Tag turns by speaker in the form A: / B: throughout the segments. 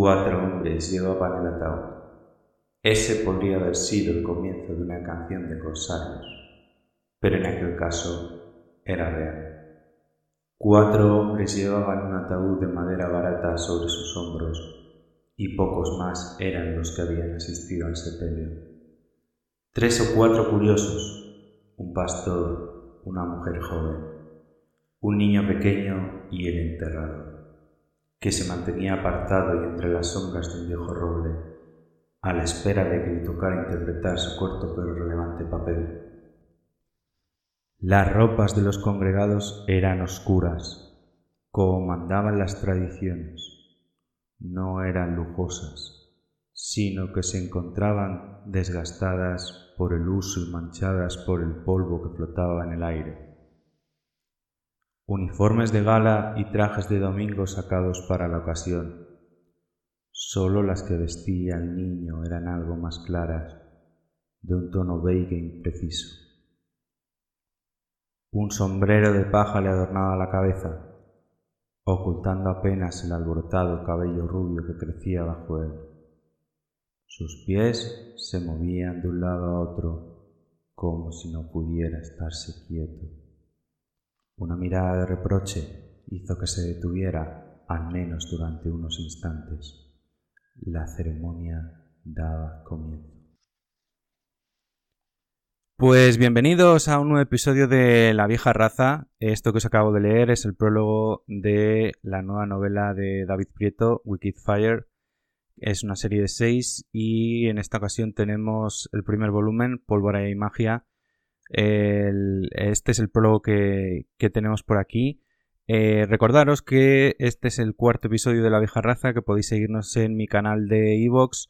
A: Cuatro hombres llevaban el ataúd. Ese podría haber sido el comienzo de una canción de corsarios, pero en aquel caso era real. Cuatro hombres llevaban un ataúd de madera barata sobre sus hombros y pocos más eran los que habían asistido al sepelio. Tres o cuatro curiosos, un pastor, una mujer joven, un niño pequeño y el enterrado, que se mantenía apartado y entre las sombras de un viejo roble a la espera de que le tocara interpretar su corto pero relevante papel. Las ropas de los congregados eran oscuras, como mandaban las tradiciones. No eran lujosas, sino que se encontraban desgastadas por el uso y manchadas por el polvo que flotaba en el aire. Uniformes de gala y trajes de domingo sacados para la ocasión Solo las que vestía el niño eran algo más claras, de un tono beige impreciso. Un sombrero de paja le adornaba la cabeza, ocultando apenas el alborotado cabello rubio que crecía bajo él. Sus pies se movían de un lado a otro como si no pudiera estarse quieto. Una mirada de reproche hizo que se detuviera al menos durante unos instantes la ceremonia daba comienzo. Pues bienvenidos a un nuevo episodio de La vieja raza. Esto que os acabo de leer es el prólogo de la nueva novela de David Prieto, Wicked Fire. Es una serie de seis y en esta ocasión tenemos el primer volumen, Pólvora y Magia. Este es el prólogo que tenemos por aquí. Eh, recordaros que este es el cuarto episodio de La Vieja Raza, que podéis seguirnos en mi canal de Evox,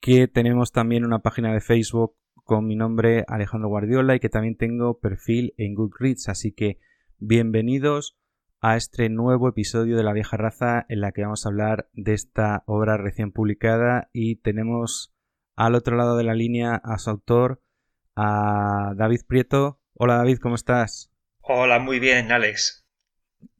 A: que tenemos también una página de Facebook con mi nombre Alejandro Guardiola y que también tengo perfil en Goodreads, así que bienvenidos a este nuevo episodio de La Vieja Raza en la que vamos a hablar de esta obra recién publicada y tenemos al otro lado de la línea a su autor, a David Prieto. Hola David, ¿cómo estás?
B: Hola, muy bien, Alex.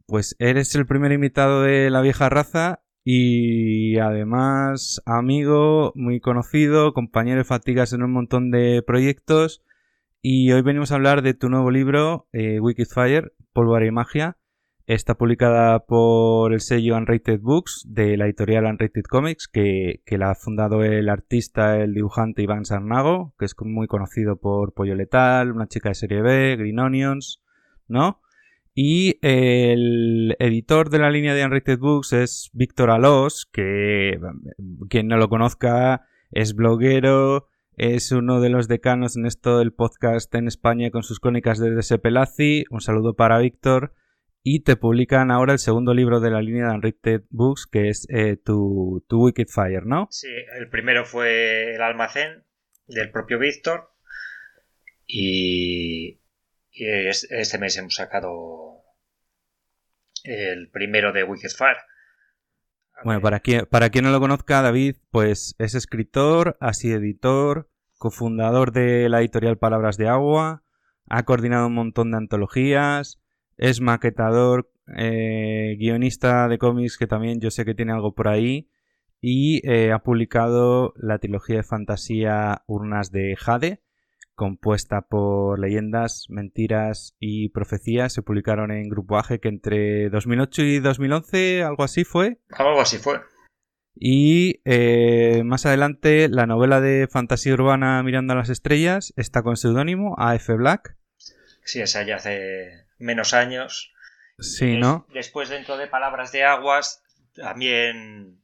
A: Pues eres el primer invitado de la vieja raza y además amigo, muy conocido, compañero de fatigas en un montón de proyectos. Y hoy venimos a hablar de tu nuevo libro, eh, Wicked Fire, Pólvora y Magia. Está publicada por el sello Unrated Books de la editorial Unrated Comics, que, que la ha fundado el artista, el dibujante Iván Sarnago, que es muy conocido por Pollo Letal, Una chica de serie B, Green Onions, ¿no? Y el editor de la línea de Unrated Books es Víctor Alós, que quien no lo conozca es bloguero, es uno de los decanos en esto del podcast en España con sus crónicas de Desepelazi. Un saludo para Víctor. Y te publican ahora el segundo libro de la línea de Unrated Books, que es eh, tu, tu Wicked Fire, ¿no?
B: Sí, el primero fue El almacén del propio Víctor. Y, y este mes hemos sacado el primero de Wicked Fire.
A: Bueno, para quien, para quien no lo conozca, David, pues es escritor, así editor, cofundador de la editorial Palabras de Agua, ha coordinado un montón de antologías, es maquetador, eh, guionista de cómics, que también yo sé que tiene algo por ahí, y eh, ha publicado la trilogía de fantasía Urnas de Jade, compuesta por leyendas, mentiras y profecías. Se publicaron en Grupo Age que entre 2008 y 2011, algo así fue.
B: Algo así fue.
A: Y eh, más adelante la novela de fantasía urbana Mirando a las Estrellas está con seudónimo AF Black.
B: Sí, esa ya hace menos años.
A: Sí, ¿no?
B: Después dentro de Palabras de Aguas también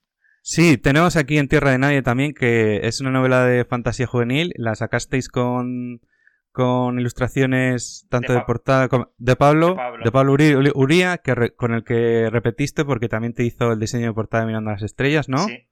A: Sí, tenemos aquí en Tierra de Nadie también, que es una novela de fantasía juvenil. La sacasteis con, con ilustraciones tanto de, portada como de Pablo, de Pablo, Uría, que con el que repetiste porque también te hizo el diseño de portada de Mirando a las Estrellas, ¿no? Sí.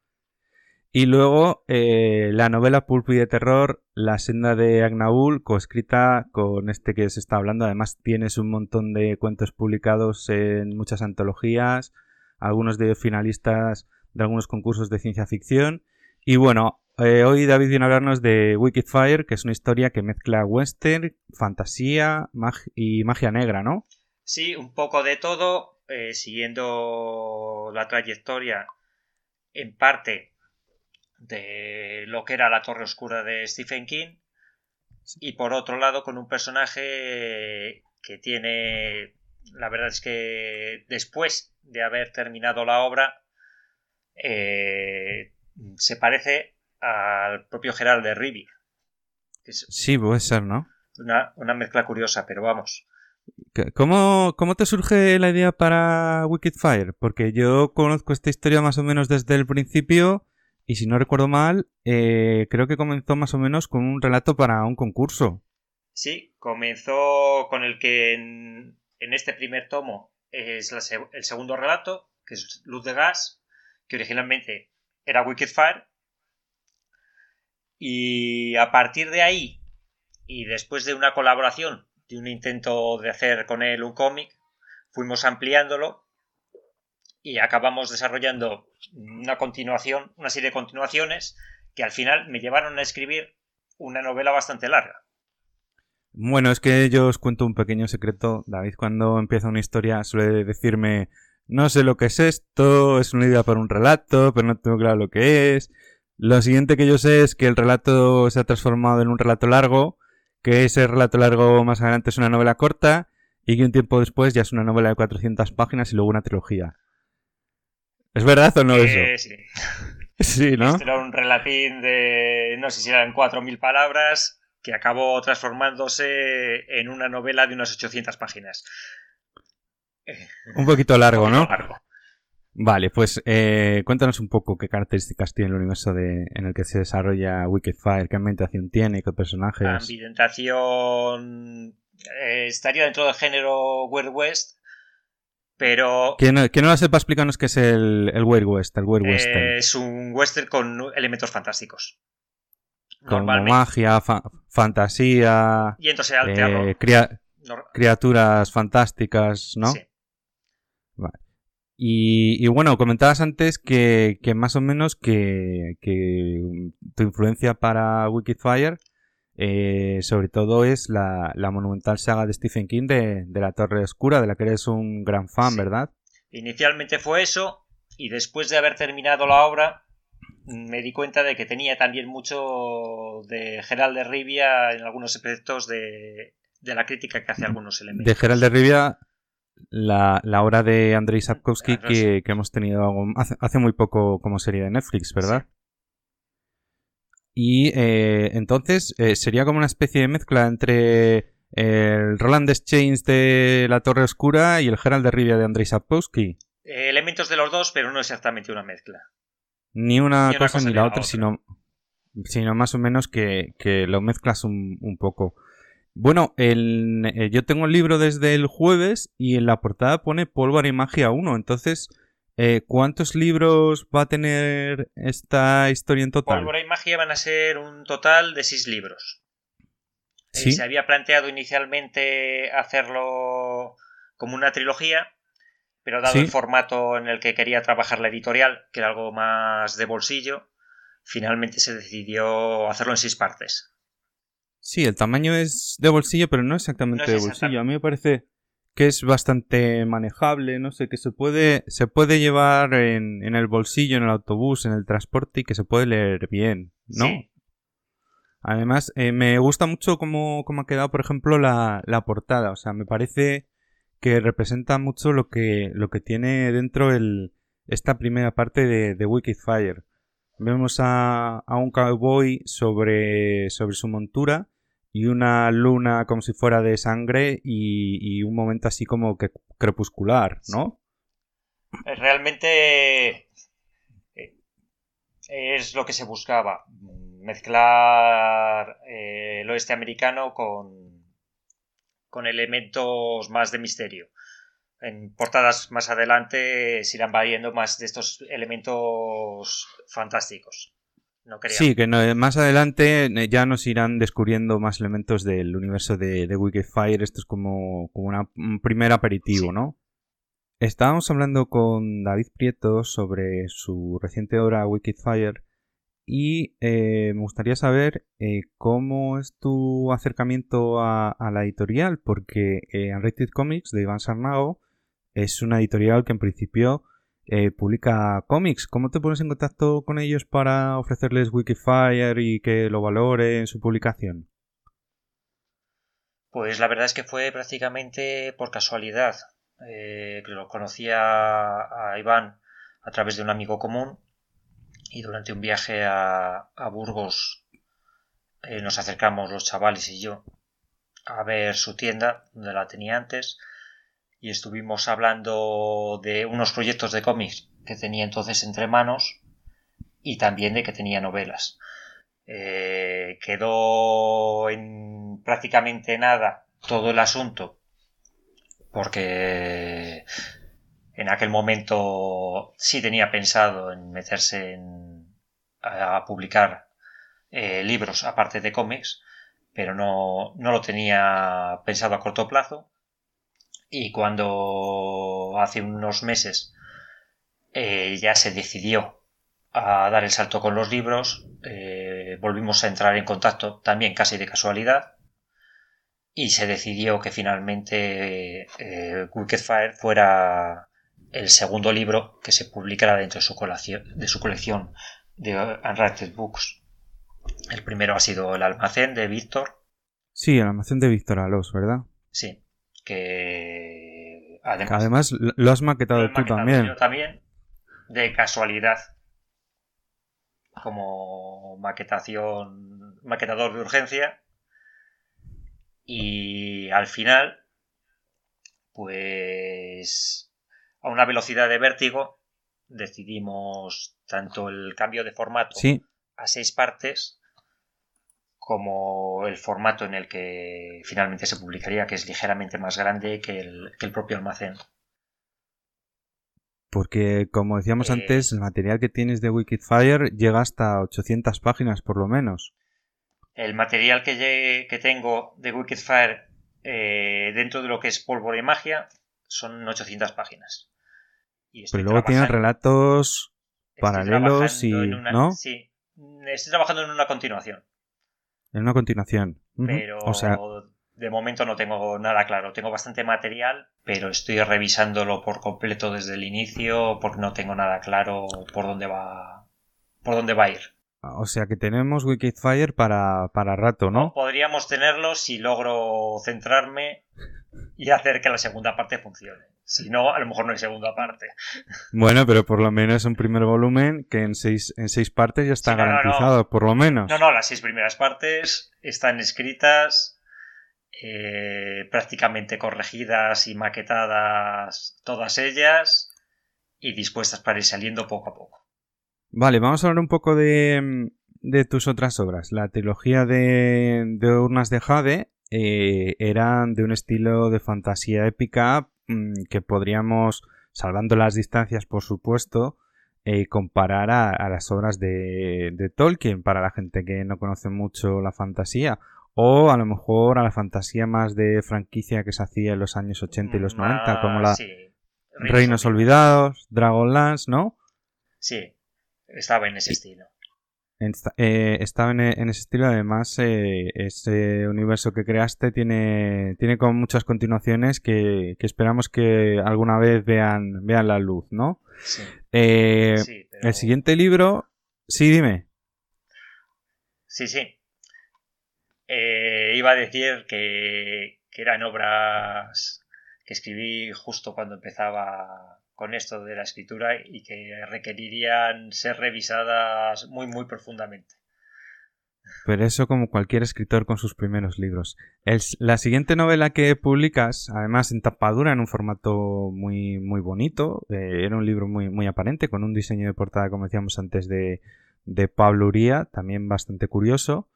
A: Y luego eh, la novela Pulpo y de Terror, La senda de Agnaul, coescrita con este que se está hablando. Además tienes un montón de cuentos publicados en muchas antologías, algunos de finalistas de algunos concursos de ciencia ficción. Y bueno, eh, hoy David viene a hablarnos de Wicked Fire, que es una historia que mezcla western, fantasía y magia negra, ¿no?
B: Sí, un poco de todo, eh, siguiendo la trayectoria en parte de lo que era la Torre Oscura de Stephen King y por otro lado con un personaje que tiene, la verdad es que después de haber terminado la obra, eh, se parece al propio Gerald de Rivia.
A: Sí, puede ser, ¿no?
B: Una, una mezcla curiosa, pero vamos.
A: ¿Cómo, ¿Cómo, te surge la idea para Wicked Fire? Porque yo conozco esta historia más o menos desde el principio y si no recuerdo mal, eh, creo que comenzó más o menos con un relato para un concurso.
B: Sí, comenzó con el que en, este primer tomo es el segundo relato, que es Luz de Gas, que originalmente era Wicked Fire. Y a partir de ahí, y después de una colaboración, de un intento de hacer con él un cómic, fuimos ampliándolo y acabamos desarrollando una continuación, una serie de continuaciones que al final me llevaron a escribir una novela bastante larga.
A: Bueno, es que yo os cuento un pequeño secreto. David, cuando empieza una historia, suele decirme: No sé lo que es esto, es una idea para un relato, pero no tengo claro lo que es. Lo siguiente que yo sé es que el relato se ha transformado en un relato largo, que ese relato largo más adelante es una novela corta, y que un tiempo después ya es una novela de 400 páginas y luego una trilogía. ¿Es verdad o no eso?
B: Sí.
A: sí, ¿no?
B: Este era un relatín de, no sé si eran 4.000 palabras, que acabó transformándose en una novela de unas 800 páginas.
A: Un poquito largo, ¿no? Vale, pues eh, cuéntanos un poco qué características tiene el universo de, en el que se desarrolla Wicked Fire, qué ambientación tiene, qué personajes. La
B: ambientación eh, estaría dentro del género Weird West, pero.
A: Que no, lo sepa, explícanos qué es el, el Weird West, el Weird
B: Western. Es un western con elementos fantásticos.
A: Con magia, fantasía.
B: Y entonces al
A: eh, criaturas fantásticas, ¿no? Sí. Vale. Y, bueno, comentabas antes que, más o menos que, que, tu influencia para Wicked Fire eh, sobre todo es la, monumental saga de Stephen King de, La Torre Oscura, de la que eres un gran fan, ¿verdad?
B: Inicialmente fue eso, y después de haber terminado la obra, me di cuenta de que tenía también mucho de Gerald de Rivia en algunos aspectos de, la crítica que hace algunos elementos.
A: De Gerald de Rivia, la, obra de Andrei Sapkowski que, hemos tenido hace, muy poco como serie de Netflix, ¿verdad? Y eh, entonces eh, sería como una especie de mezcla entre el Roland Exchange de La Torre Oscura y el Gerald de Rivia de Andrei Sapkowski.
B: Eh, elementos de los dos, pero no exactamente una mezcla.
A: Ni una, cosa, ni la otra, Sino, sino más o menos que, lo mezclas un, poco. Bueno, el, yo tengo el libro desde el jueves y en la portada pone Pólvora y Magia 1, entonces eh, ¿Cuántos libros va a tener esta historia en total?
B: Pólvora y magia van a ser un total de seis libros. Eh, se había planteado inicialmente hacerlo como una trilogía, pero dado el formato en el que quería trabajar la editorial, que era algo más de bolsillo, finalmente se decidió hacerlo en seis partes.
A: Sí, el tamaño es de bolsillo, pero no exactamente de bolsillo. A mí me parece que es bastante manejable, no sé, que se puede, se puede llevar en, el bolsillo, en el autobús, en el transporte y que se puede leer bien, ¿no? Además, eh, me gusta mucho cómo, ha quedado, por ejemplo, la, portada. O sea, me parece que representa mucho lo que, lo que tiene dentro el, esta primera parte de, de Wicked Fire. Vemos a, a un cowboy sobre, sobre su montura y una luna como si fuera de sangre y, un momento así como que crepuscular, ¿no?
B: Realmente eh, es lo que se buscaba, mezclar eh, el oeste americano con, con elementos más de misterio. En portadas más adelante se irán variando más de estos elementos fantásticos.
A: Sí, que más adelante eh, ya nos irán descubriendo más elementos del universo de, de Wicked Fire. Esto es como, un primer aperitivo, ¿no? Estábamos hablando con David Prieto sobre su reciente obra Wicked Fire y eh, me gustaría saber eh, cómo es tu acercamiento a, la editorial, porque Unrated Comics de Iván Sarnago es una editorial que en principio eh, publica cómics. ¿Cómo te pones en contacto con ellos para ofrecerles Wikifire y que lo valore en su publicación?
B: Pues la verdad es que fue prácticamente por casualidad. Eh, lo conocía a Iván a través de un amigo común y durante un viaje a, Burgos eh, nos acercamos los chavales y yo a ver su tienda donde la tenía antes y estuvimos hablando de unos proyectos de cómics que tenía entonces entre manos y también de que tenía novelas. Eh, quedó en prácticamente nada todo el asunto porque en aquel momento sí tenía pensado en meterse en, a, publicar eh, libros aparte de cómics, pero no, no lo tenía pensado a corto plazo y cuando hace unos meses eh, ya se decidió a dar el salto con los libros, eh, volvimos a entrar en contacto también casi de casualidad y se decidió que finalmente eh, Wicked Fire fuera el segundo libro que se publicara dentro de su, colección de, su colección de Unrated Books. El primero ha sido El almacén de Víctor.
A: Sí, el almacén de Víctor Alos, ¿verdad?
B: Sí que
A: además, lo has maquetado tú también.
B: Yo también, de casualidad, como maquetación, maquetador de urgencia. Y al final, pues a una velocidad de vértigo, decidimos tanto el cambio de formato a seis partes como el formato en el que finalmente se publicaría, que es ligeramente más grande que el, propio almacén.
A: Porque, como decíamos eh, antes, el material que tienes de Wikifire llega hasta 800 páginas, por lo menos.
B: El material que, que tengo de Wikifire eh, dentro de lo que es pólvora y magia son 800 páginas.
A: Pero luego tiene relatos paralelos y... ¿no?
B: Sí, estoy trabajando en una continuación.
A: En una continuación.
B: Pero de momento no tengo nada claro. Tengo bastante material, pero estoy revisándolo por completo desde el inicio porque no tengo nada claro por dónde va, por dónde va a ir.
A: O sea que tenemos Wikifire para, para rato, ¿no?
B: Podríamos tenerlo si logro centrarme y hacer que la segunda parte funcione. Si no, a lo mejor no hay segunda parte.
A: Bueno, pero por lo menos un primer volumen que en seis, en seis partes ya está garantizado, por lo menos.
B: No, no, las seis primeras partes están escritas, eh, prácticamente corregidas y maquetadas todas ellas y dispuestas para ir saliendo poco a poco.
A: Vale, vamos a hablar un poco de, de tus otras obras. La trilogía de, de Urnas de Jade eh, eran de un estilo de fantasía épica que podríamos, salvando las distancias por supuesto, eh, comparar a, las obras de, Tolkien para la gente que no conoce mucho la fantasía o a lo mejor a la fantasía más de franquicia que se hacía en los años 80 y los 90 como la Reinos Olvidados, Dragonlance, ¿no?
B: Sí, estaba en ese estilo.
A: Eh, estaba en, ese estilo, además eh, ese universo que creaste tiene, tiene como muchas continuaciones que, esperamos que alguna vez vean, vean la luz, ¿no? Sí. Eh, el siguiente libro, sí, dime.
B: Sí, sí. iba a decir que, que eran obras que escribí justo cuando empezaba con esto de la escritura y que requerirían ser revisadas muy muy profundamente.
A: Pero eso como cualquier escritor con sus primeros libros. la siguiente novela que publicas, además en tapadura, en un formato muy, muy bonito, eh, era un libro muy, muy aparente, con un diseño de portada, como decíamos antes, de, de Pablo Uría, también bastante curioso.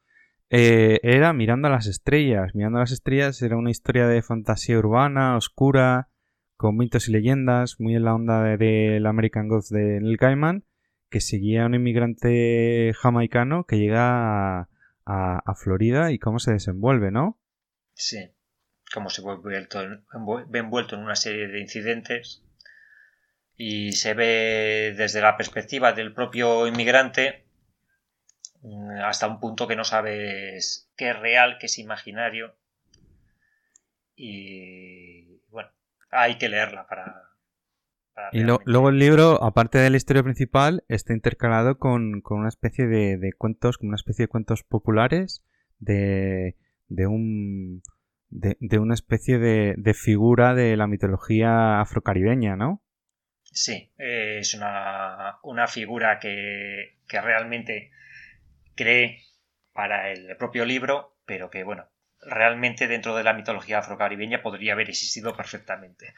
A: Eh, era Mirando a las Estrellas. Mirando a las Estrellas era una historia de fantasía urbana, oscura, con mitos y leyendas, muy en la onda del American Ghost de Neil Gaiman, que seguía a un inmigrante jamaicano que llega a, Florida y cómo se desenvuelve, ¿no?
B: Sí, cómo se ve envuelto en una serie de incidentes y se ve desde la perspectiva del propio inmigrante mm, hasta un punto que no sabes qué es real, qué es imaginario. Y hay que leerla para,
A: y luego el libro, aparte de la historia principal, está intercalado con, una especie de, cuentos, como una especie de cuentos populares de, de un de, una especie de, figura de la mitología afrocaribeña, ¿no?
B: Sí, es una, una figura que, que realmente cree para el propio libro, pero que, bueno, realmente dentro de la mitología afrocaribeña podría haber existido perfectamente.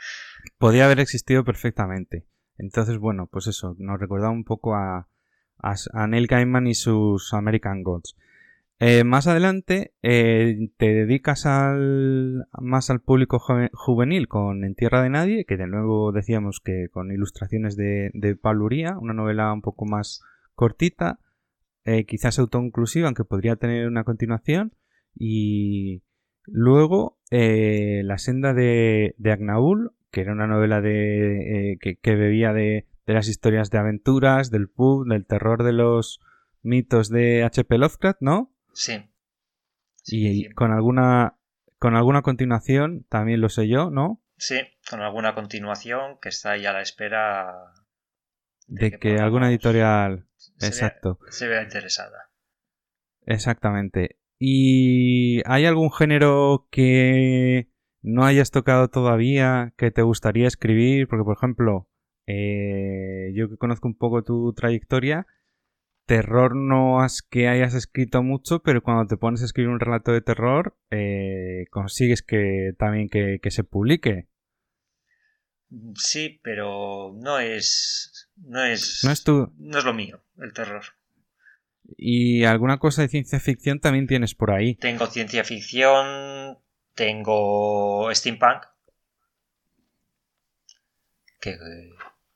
A: Podría haber existido perfectamente. Entonces, bueno, pues eso, nos recuerda un poco a, a, Neil Gaiman y sus American Gods. Eh, más adelante eh, te dedicas al, más al público juvenil con En Tierra de Nadie, que de nuevo decíamos que con ilustraciones de, de Paluría, una novela un poco más cortita, eh, quizás autoinclusiva, aunque podría tener una continuación. Y luego La senda de, de Agnaul, que era una novela de, que, que, bebía de, de las historias de aventuras, del pub, del terror de los mitos de H.P. Lovecraft, ¿no?
B: Sí.
A: y con alguna con alguna continuación, también lo sé yo, ¿no?
B: Sí, con alguna continuación que está ahí a la espera
A: de, que, alguna editorial
B: se
A: exacto
B: se vea interesada.
A: Exactamente. ¿Y hay algún género que no hayas tocado todavía que te gustaría escribir? Porque, por ejemplo, eh, yo que conozco un poco tu trayectoria, terror no es que hayas escrito mucho, pero cuando te pones a escribir un relato de terror, eh, consigues que también que, se publique.
B: Sí, pero no es. No es.
A: No es tu.
B: No es lo mío, el terror.
A: Y alguna cosa de ciencia ficción también tienes por ahí.
B: Tengo ciencia ficción, tengo steampunk. Que.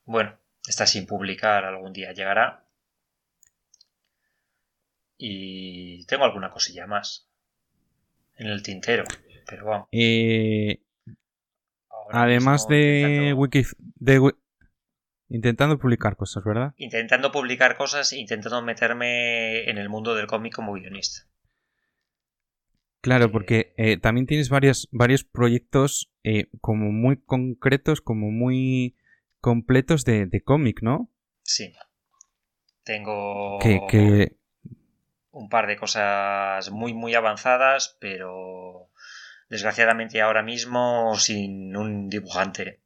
B: Bueno, está sin publicar, algún día llegará. Y tengo alguna cosilla más en el tintero, pero vamos.
A: Eh, además de, wiki, de intentando publicar cosas, ¿verdad?
B: Intentando publicar cosas, intentando meterme en el mundo del cómic como guionista.
A: Claro, eh, porque eh, también tienes varios, varios proyectos como muy concretos, como muy completos de, cómic, ¿no?
B: Sí. Tengo.
A: que,
B: un par de cosas muy muy avanzadas, pero desgraciadamente ahora mismo sin un dibujante.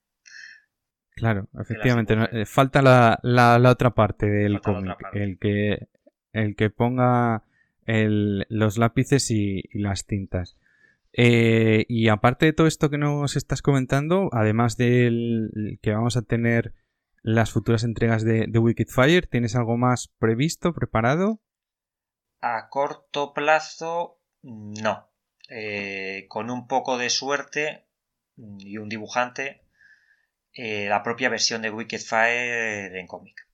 A: Claro, efectivamente, eh, falta la, la, otra parte del cómic, el que el que ponga los lápices y, las tintas. Eh, y aparte de todo esto que nos estás comentando, además del que vamos a tener las futuras entregas de, de Wicked Fire, ¿tienes algo más previsto, preparado?
B: A corto plazo, no. Eh, con un poco de suerte y un dibujante, eh, la propia versión de Wicked Fire en cómic.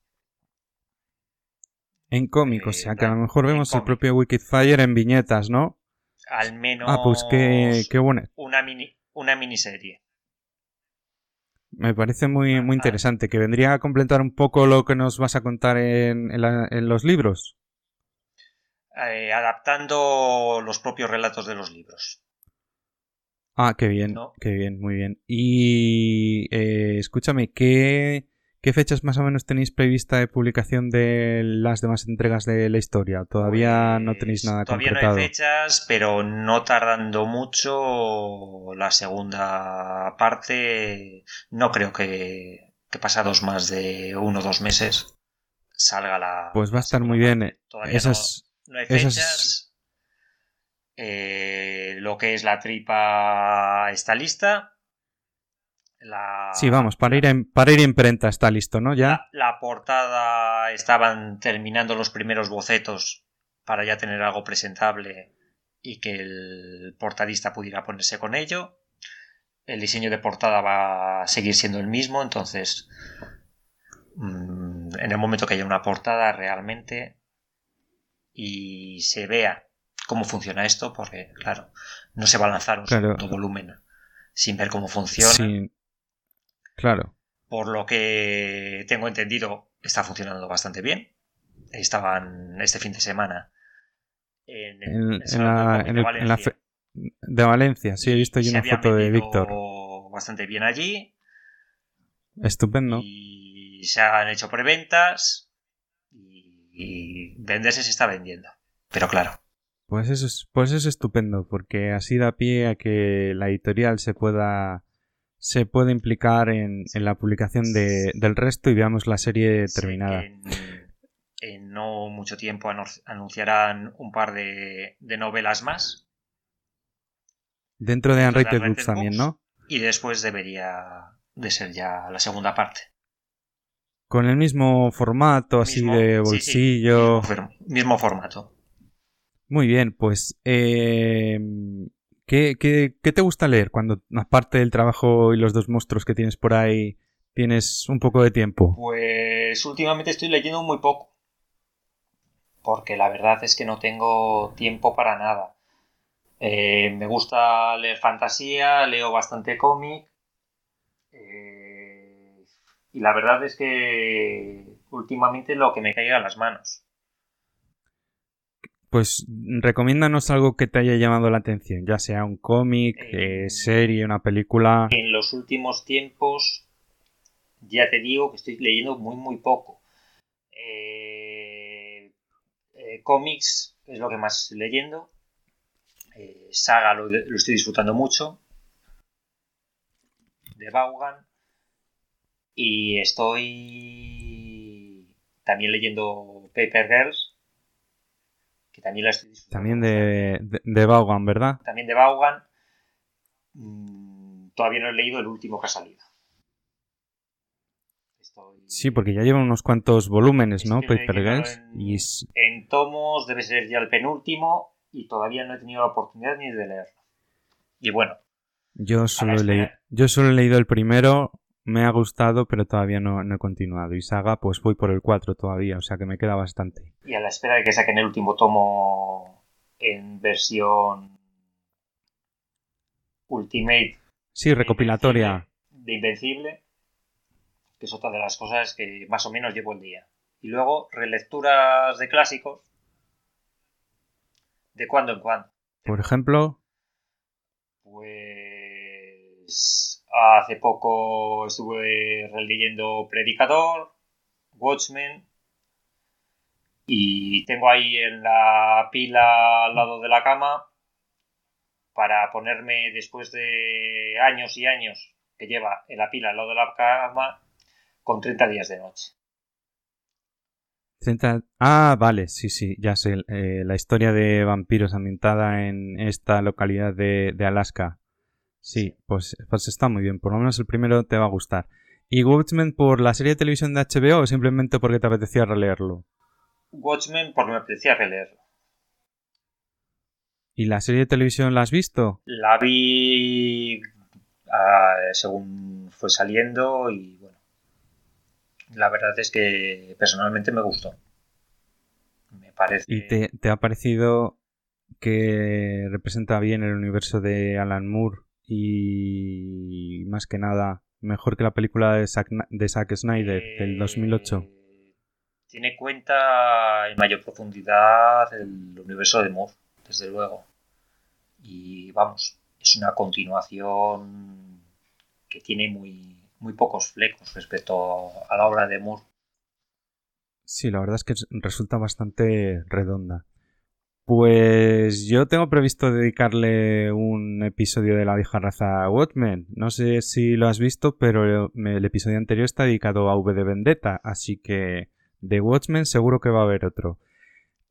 A: En cómic, o sea que a lo mejor vemos el propio Wicked Fire en viñetas, ¿no?
B: Al menos.
A: Ah, pues qué, qué
B: Una, mini, una miniserie.
A: Me parece muy, muy interesante, que vendría a completar un poco lo que nos vas a contar en los libros.
B: Eh, adaptando los propios relatos de los libros.
A: Ah, qué bien, qué bien, muy bien. Y eh, escúchame, ¿qué, ¿qué, fechas más o menos tenéis prevista de publicación de las demás entregas de la historia? ¿Todavía no tenéis nada
B: todavía
A: concretado?
B: Todavía no hay fechas, pero no tardando mucho la segunda parte, no creo que, que pasados más de uno o dos meses salga la...
A: Pues va a estar muy bien. Eh. Esas,
B: no hay fechas. Eh, lo que es la tripa está lista.
A: sí, vamos, para ir, en, para ir imprenta está listo, ¿no? Ya.
B: La, portada estaban terminando los primeros bocetos para ya tener algo presentable y que el portadista pudiera ponerse con ello. El diseño de portada va a seguir siendo el mismo, entonces mm, en el momento que haya una portada realmente y se vea cómo funciona esto, porque, claro, no se va a lanzar un segundo volumen sin ver cómo funciona.
A: Claro.
B: Por lo que tengo entendido, está funcionando bastante bien. Estaban este fin de semana en,
A: el, de, Valencia. de Valencia. Sí, he visto yo una foto de Víctor.
B: Bastante bien allí.
A: Estupendo.
B: Y se han hecho preventas y, venderse se está vendiendo. Pero claro.
A: Pues eso, es, pues eso es estupendo, porque así da pie a que la editorial se pueda se puede implicar en, la publicación del resto y veamos la serie terminada.
B: En, no mucho tiempo anunciarán un par de, novelas más.
A: Dentro de Unrated Books también, ¿no?
B: Y después debería de ser ya la segunda parte.
A: Con el mismo formato, así de bolsillo.
B: Mismo, formato.
A: Muy bien, pues eh, ¿Qué, te gusta leer cuando, aparte del trabajo y los dos monstruos que tienes por ahí, tienes un poco de tiempo?
B: Pues últimamente estoy leyendo muy poco. Porque la verdad es que no tengo tiempo para nada. Eh, me gusta leer fantasía, leo bastante cómic. Eh, y la verdad es que últimamente lo que me caiga a las manos.
A: Pues recomiéndanos algo que te haya llamado la atención, ya sea un cómic, eh, serie, una película.
B: En los últimos tiempos, ya te digo que estoy leyendo muy, muy poco. Eh, eh, cómics es lo que más estoy leyendo. saga lo, lo, estoy disfrutando mucho. De Vaughan. Y estoy también leyendo Paper Girls también la estoy
A: También de, de, Vaughan, ¿verdad?
B: También de Vaughan. Mm, todavía no he leído el último que ha salido.
A: Sí, porque ya lleva unos cuantos volúmenes, ¿no? Paper Girls.
B: En, y... en tomos debe ser ya el penúltimo y todavía no he tenido la oportunidad ni de leerlo. Y bueno.
A: Yo solo, he yo solo he leído el primero me ha gustado, pero todavía no, he continuado. Y Saga, pues voy por el 4 todavía, o sea que me queda bastante.
B: Y a la espera de que saquen el último tomo en versión Ultimate.
A: Sí, recopilatoria.
B: De Invencible, que es otra de las cosas que más o menos llevo el día. Y luego relecturas de clásicos, de cuando en cuando.
A: Por ejemplo.
B: Pues Hace poco estuve releyendo Predicador, Watchmen, y tengo ahí en la pila al lado de la cama para ponerme después de años y años que lleva en la pila al lado de la cama con 30 días de noche.
A: Ah, vale, sí, sí, ya sé. Eh, la historia de vampiros ambientada en esta localidad de Alaska. Sí, pues, pues está muy bien. Por lo menos el primero te va a gustar. ¿Y Watchmen por la serie de televisión de HBO o simplemente porque te apetecía releerlo?
B: Watchmen porque me apetecía releerlo.
A: ¿Y la serie de televisión la has visto?
B: La vi ah, según fue saliendo y bueno. La verdad es que personalmente me gustó. Me parece.
A: ¿Y te, te ha parecido que representa bien el universo de Alan Moore y más que nada mejor que la película de Zack, de Zack Snyder del 2008. Eh,
B: tiene cuenta en mayor profundidad el universo de Moore, desde luego. Y vamos, es una continuación que tiene muy, muy pocos flecos respecto a la obra de Moore.
A: Sí, la verdad es que resulta bastante redonda. Pues yo tengo previsto dedicarle un episodio de la vieja raza a Watchmen. No sé si lo has visto, pero el episodio anterior está dedicado a V de Vendetta, así que de Watchmen seguro que va a haber otro.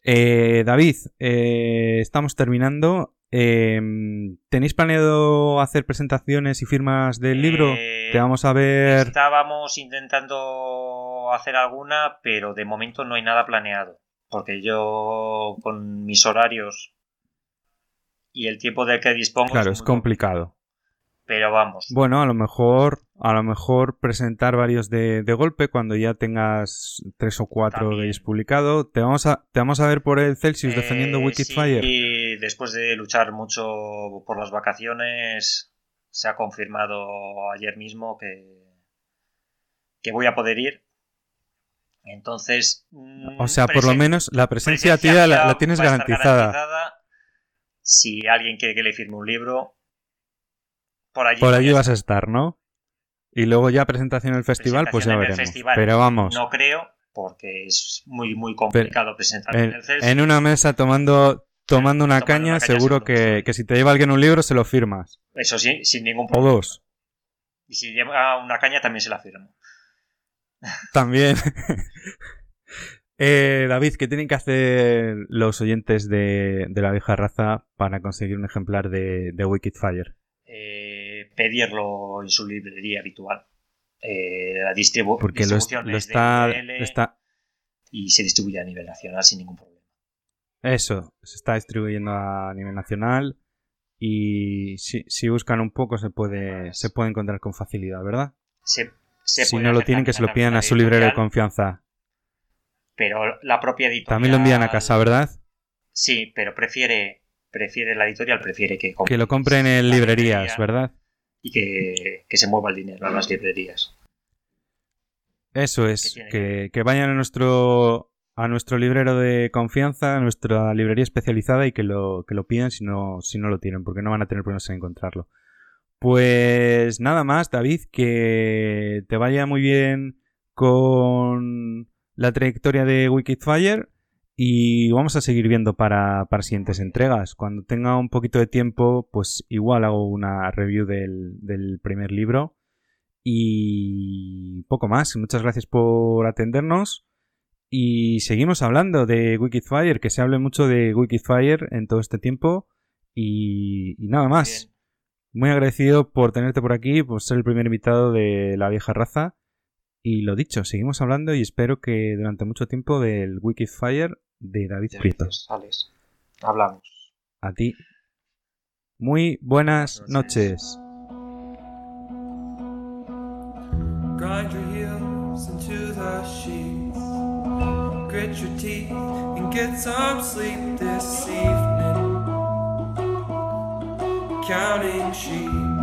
A: Eh, David, eh, estamos terminando. Em, ¿Tenéis planeado hacer presentaciones y firmas del libro?
B: Eh,
A: Te vamos a ver.
B: Estábamos intentando hacer alguna, pero de momento no hay nada planeado porque yo con mis horarios y el tiempo del que dispongo...
A: Claro, es, complicado.
B: Pero vamos.
A: Bueno, a lo mejor, a lo mejor presentar varios de, golpe cuando ya tengas tres o cuatro de ellos publicado. Te vamos a, te vamos a ver por el Celsius eh, defendiendo Wicked Fire.
B: Y después de luchar mucho por las vacaciones, se ha confirmado ayer mismo que, que voy a poder ir entonces.
A: O sea, por lo menos la presencia, tía la, tienes garantizada.
B: Si alguien quiere que le firme un libro, por allí.
A: Por allí vas a estar, ¿no? Y luego ya presentación en el festival, pues ya veremos. Pero vamos.
B: No creo, porque es muy, muy complicado presentar en, el CES.
A: En una mesa tomando, tomando una caña, seguro que, que, si te lleva alguien un libro, se lo firmas.
B: Eso sí, sin ningún problema.
A: O dos.
B: Y si lleva una caña, también se la firmo.
A: También. eh, David, ¿qué tienen que hacer los oyentes de, la vieja raza para conseguir un ejemplar de, Wicked Fire?
B: Eh, pedirlo en su librería habitual. Eh, la distribu
A: Porque distribución lo, está, está,
B: y se distribuye a nivel nacional sin ningún problema.
A: Eso, se está distribuyendo a nivel nacional y si, si buscan un poco se puede, se puede encontrar con facilidad, ¿verdad? Si no lo tienen, que se lo pidan a su librero de confianza.
B: Pero la propia editorial...
A: También lo envían a casa, ¿verdad?
B: Sí, pero prefiere, prefiere la editorial, prefiere que...
A: Que lo compren en librerías, ¿verdad?
B: Y que, se mueva el dinero a las librerías.
A: Eso es, que, que, vayan a nuestro a nuestro librero de confianza, a nuestra librería especializada y que lo, que lo pidan si no, si no lo tienen, porque no van a tener problemas en encontrarlo. Pues nada más, David, que te vaya muy bien con la trayectoria de Wikidfire y vamos a seguir viendo para, para, siguientes entregas. Cuando tenga un poquito de tiempo, pues igual hago una review del, del primer libro y poco más. Muchas gracias por atendernos. Y seguimos hablando de Wikidfire, que se hable mucho de Wikidfire en todo este tiempo. Y, nada más. Muy agradecido por tenerte por aquí, por ser el primer invitado de la vieja raza. Y lo dicho, seguimos hablando y espero que durante mucho tiempo del Wikidfire de David Prieto.
B: Hablamos.
A: A ti. Muy buenas noches. grit your teeth and get some sleep this evening. Counting sheep.